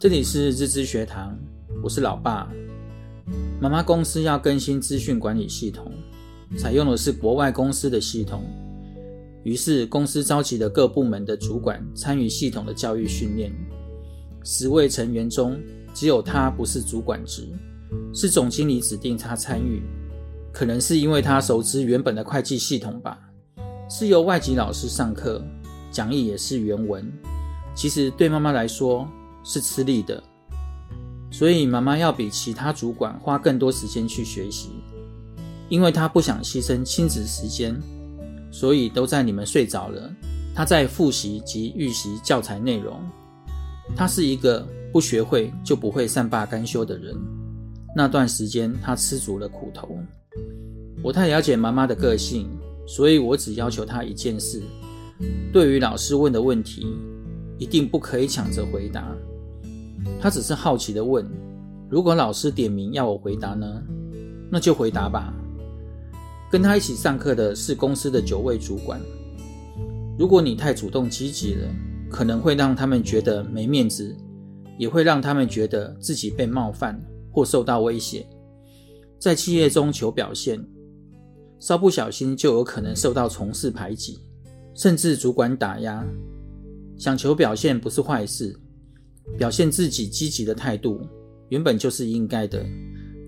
这里是日知学堂，我是老爸。妈妈公司要更新资讯管理系统，采用的是国外公司的系统，于是公司召集了各部门的主管参与系统的教育训练。十位成员中，只有他不是主管职，是总经理指定他参与。可能是因为他熟知原本的会计系统吧，是由外籍老师上课，讲义也是原文。其实对妈妈来说是吃力的，所以妈妈要比其他主管花更多时间去学习，因为她不想牺牲亲子时间，所以都在你们睡着了，她在复习及预习教材内容。她是一个不学会就不会善罢甘休的人，那段时间她吃足了苦头。我太了解妈妈的个性，所以我只要求她一件事：对于老师问的问题，一定不可以抢着回答。他只是好奇地问：如果老师点名要我回答呢？那就回答吧。跟他一起上课的是公司的九位主管。如果你太主动积极了，可能会让他们觉得没面子，也会让他们觉得自己被冒犯或受到威胁。在企业中求表现。稍不小心就有可能受到同事排挤，甚至主管打压。想求表现不是坏事，表现自己积极的态度原本就是应该的，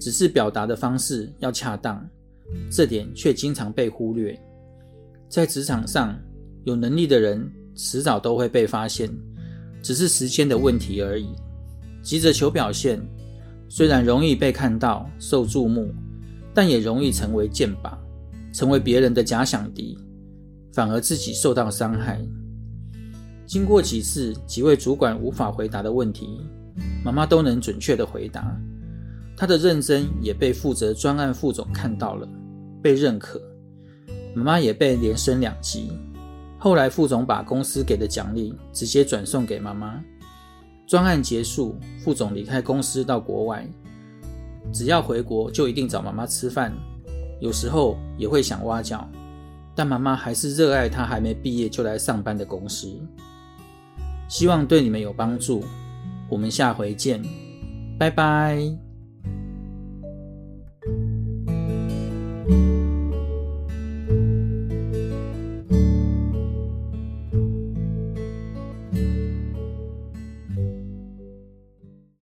只是表达的方式要恰当，这点却经常被忽略。在职场上，有能力的人迟早都会被发现，只是时间的问题而已。急着求表现，虽然容易被看到、受注目，但也容易成为箭靶。成为别人的假想敌，反而自己受到伤害。经过几次几位主管无法回答的问题，妈妈都能准确的回答。她的认真也被负责专案副总看到了，被认可。妈妈也被连升两级。后来副总把公司给的奖励直接转送给妈妈。专案结束，副总离开公司到国外，只要回国就一定找妈妈吃饭。有时候也会想挖角，但妈妈还是热爱她还没毕业就来上班的公司。希望对你们有帮助，我们下回见，拜拜。